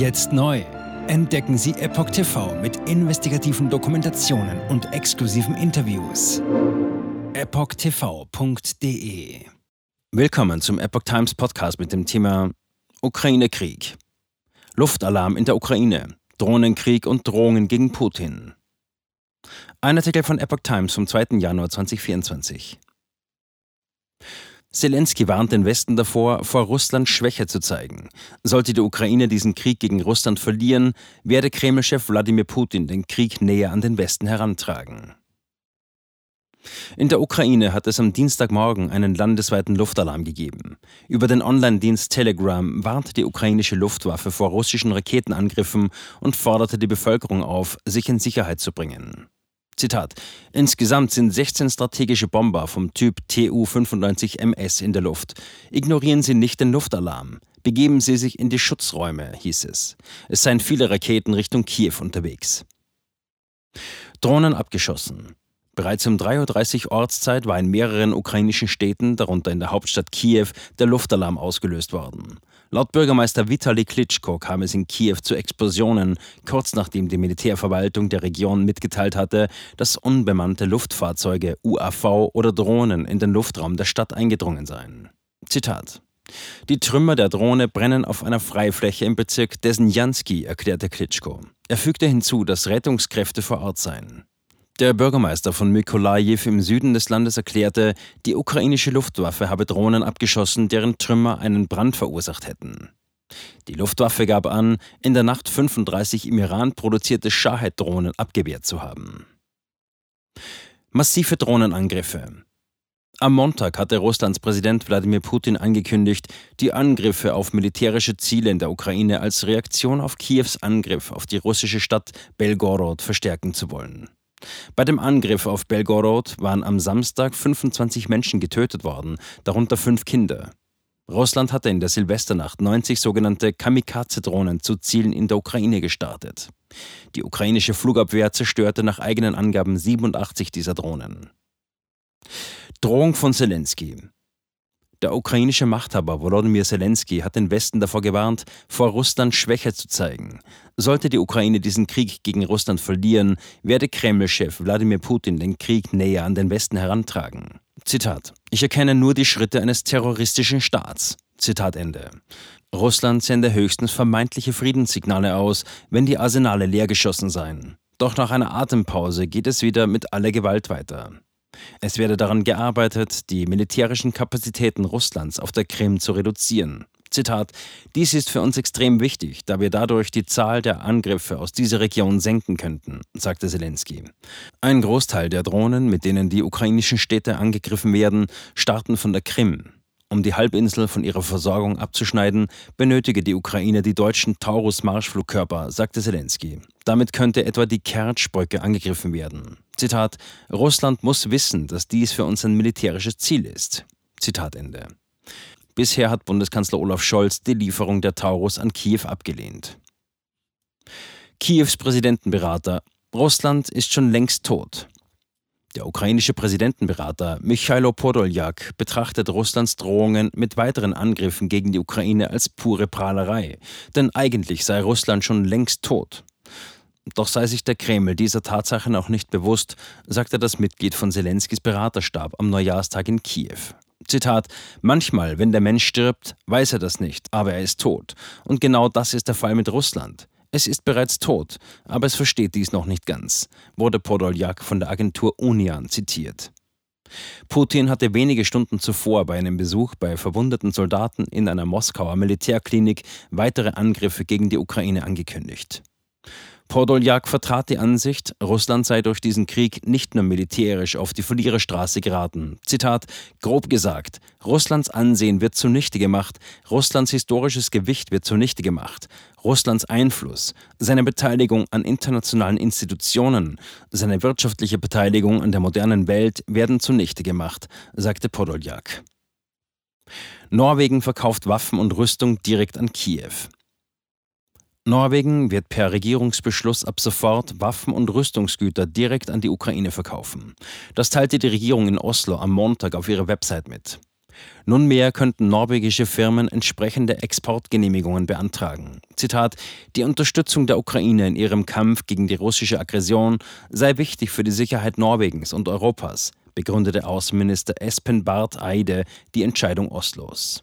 Jetzt neu. Entdecken Sie Epoch TV mit investigativen Dokumentationen und exklusiven Interviews. EpochTV.de Willkommen zum Epoch Times Podcast mit dem Thema Ukraine-Krieg. Luftalarm in der Ukraine, Drohnenkrieg und Drohungen gegen Putin. Ein Artikel von Epoch Times vom 2. Januar 2024. Zelensky warnt den Westen davor, vor Russland Schwäche zu zeigen. Sollte die Ukraine diesen Krieg gegen Russland verlieren, werde Kreml-Chef Wladimir Putin den Krieg näher an den Westen herantragen. In der Ukraine hat es am Dienstagmorgen einen landesweiten Luftalarm gegeben. Über den Online-Dienst Telegram warnte die ukrainische Luftwaffe vor russischen Raketenangriffen und forderte die Bevölkerung auf, sich in Sicherheit zu bringen. Zitat. Insgesamt sind 16 strategische Bomber vom Typ Tu-95MS in der Luft. Ignorieren Sie nicht den Luftalarm. Begeben Sie sich in die Schutzräume, hieß es. Es seien viele Raketen Richtung Kiew unterwegs. Drohnen abgeschossen. Bereits um 3.30 Uhr Ortszeit war in mehreren ukrainischen Städten, darunter in der Hauptstadt Kiew, der Luftalarm ausgelöst worden. Laut Bürgermeister Vitali Klitschko kam es in Kiew zu Explosionen, kurz nachdem die Militärverwaltung der Region mitgeteilt hatte, dass unbemannte Luftfahrzeuge, UAV oder Drohnen in den Luftraum der Stadt eingedrungen seien. Zitat die Trümmer der Drohne brennen auf einer Freifläche im Bezirk Desnjanski, erklärte Klitschko. Er fügte hinzu, dass Rettungskräfte vor Ort seien. Der Bürgermeister von Mykolajiw im Süden des Landes erklärte, die ukrainische Luftwaffe habe Drohnen abgeschossen, deren Trümmer einen Brand verursacht hätten. Die Luftwaffe gab an, in der Nacht 35 im Iran produzierte Shahed-Drohnen abgewehrt zu haben. Massive Drohnenangriffe. Am Montag hatte Russlands Präsident Wladimir Putin angekündigt, die Angriffe auf militärische Ziele in der Ukraine als Reaktion auf Kiews Angriff auf die russische Stadt Belgorod verstärken zu wollen. Bei dem Angriff auf Belgorod waren am Samstag 25 Menschen getötet worden, darunter fünf Kinder. Russland hatte in der Silvesternacht 90 sogenannte Kamikaze-Drohnen zu Zielen in der Ukraine gestartet. Die ukrainische Flugabwehr zerstörte nach eigenen Angaben 87 dieser Drohnen. Drohung von Zelensky. Der ukrainische Machthaber Volodymyr Zelensky hat den Westen davor gewarnt, vor Russland Schwäche zu zeigen. Sollte die Ukraine diesen Krieg gegen Russland verlieren, werde Kreml-Chef Wladimir Putin den Krieg näher an den Westen herantragen. Zitat: Ich erkenne nur die Schritte eines terroristischen Staats. Zitat Ende. Russland sende höchstens vermeintliche Friedenssignale aus, wenn die Arsenale leergeschossen seien. Doch nach einer Atempause geht es wieder mit aller Gewalt weiter. Es werde daran gearbeitet, die militärischen Kapazitäten Russlands auf der Krim zu reduzieren. Zitat, dies ist für uns extrem wichtig, da wir dadurch die Zahl der Angriffe aus dieser Region senken könnten, sagte Zelensky. Ein Großteil der Drohnen, mit denen die ukrainischen Städte angegriffen werden, starten von der Krim. Um die Halbinsel von ihrer Versorgung abzuschneiden, benötige die Ukraine die deutschen Taurus-Marschflugkörper, sagte Zelensky. Damit könnte etwa die Kertsch-Brücke angegriffen werden. Zitat: Russland muss wissen, dass dies für uns ein militärisches Ziel ist. Zitat Ende. Bisher hat Bundeskanzler Olaf Scholz die Lieferung der Taurus an Kiew abgelehnt. Kiews Präsidentenberater Russland ist schon längst tot. Der ukrainische Präsidentenberater Michailo Podoljak betrachtet Russlands Drohungen mit weiteren Angriffen gegen die Ukraine als pure Prahlerei, denn eigentlich sei Russland schon längst tot. Doch sei sich der Kreml dieser Tatsache noch nicht bewusst, sagte das Mitglied von Zelenskis Beraterstab am Neujahrstag in Kiew. Zitat: Manchmal, wenn der Mensch stirbt, weiß er das nicht, aber er ist tot. Und genau das ist der Fall mit Russland. Es ist bereits tot, aber es versteht dies noch nicht ganz, wurde Podoljak von der Agentur Unian zitiert. Putin hatte wenige Stunden zuvor bei einem Besuch bei verwundeten Soldaten in einer Moskauer Militärklinik weitere Angriffe gegen die Ukraine angekündigt. Podoljak vertrat die Ansicht, Russland sei durch diesen Krieg nicht nur militärisch auf die Verliererstraße geraten. Zitat, grob gesagt, Russlands Ansehen wird zunichte gemacht, Russlands historisches Gewicht wird zunichte gemacht, Russlands Einfluss, seine Beteiligung an internationalen Institutionen, seine wirtschaftliche Beteiligung an der modernen Welt werden zunichte gemacht, sagte Podoljak. Norwegen verkauft Waffen und Rüstung direkt an Kiew. Norwegen wird per Regierungsbeschluss ab sofort Waffen und Rüstungsgüter direkt an die Ukraine verkaufen. Das teilte die Regierung in Oslo am Montag auf ihrer Website mit. Nunmehr könnten norwegische Firmen entsprechende Exportgenehmigungen beantragen. Zitat: Die Unterstützung der Ukraine in ihrem Kampf gegen die russische Aggression sei wichtig für die Sicherheit Norwegens und Europas, begründete Außenminister Espen Barth Eide die Entscheidung Oslos.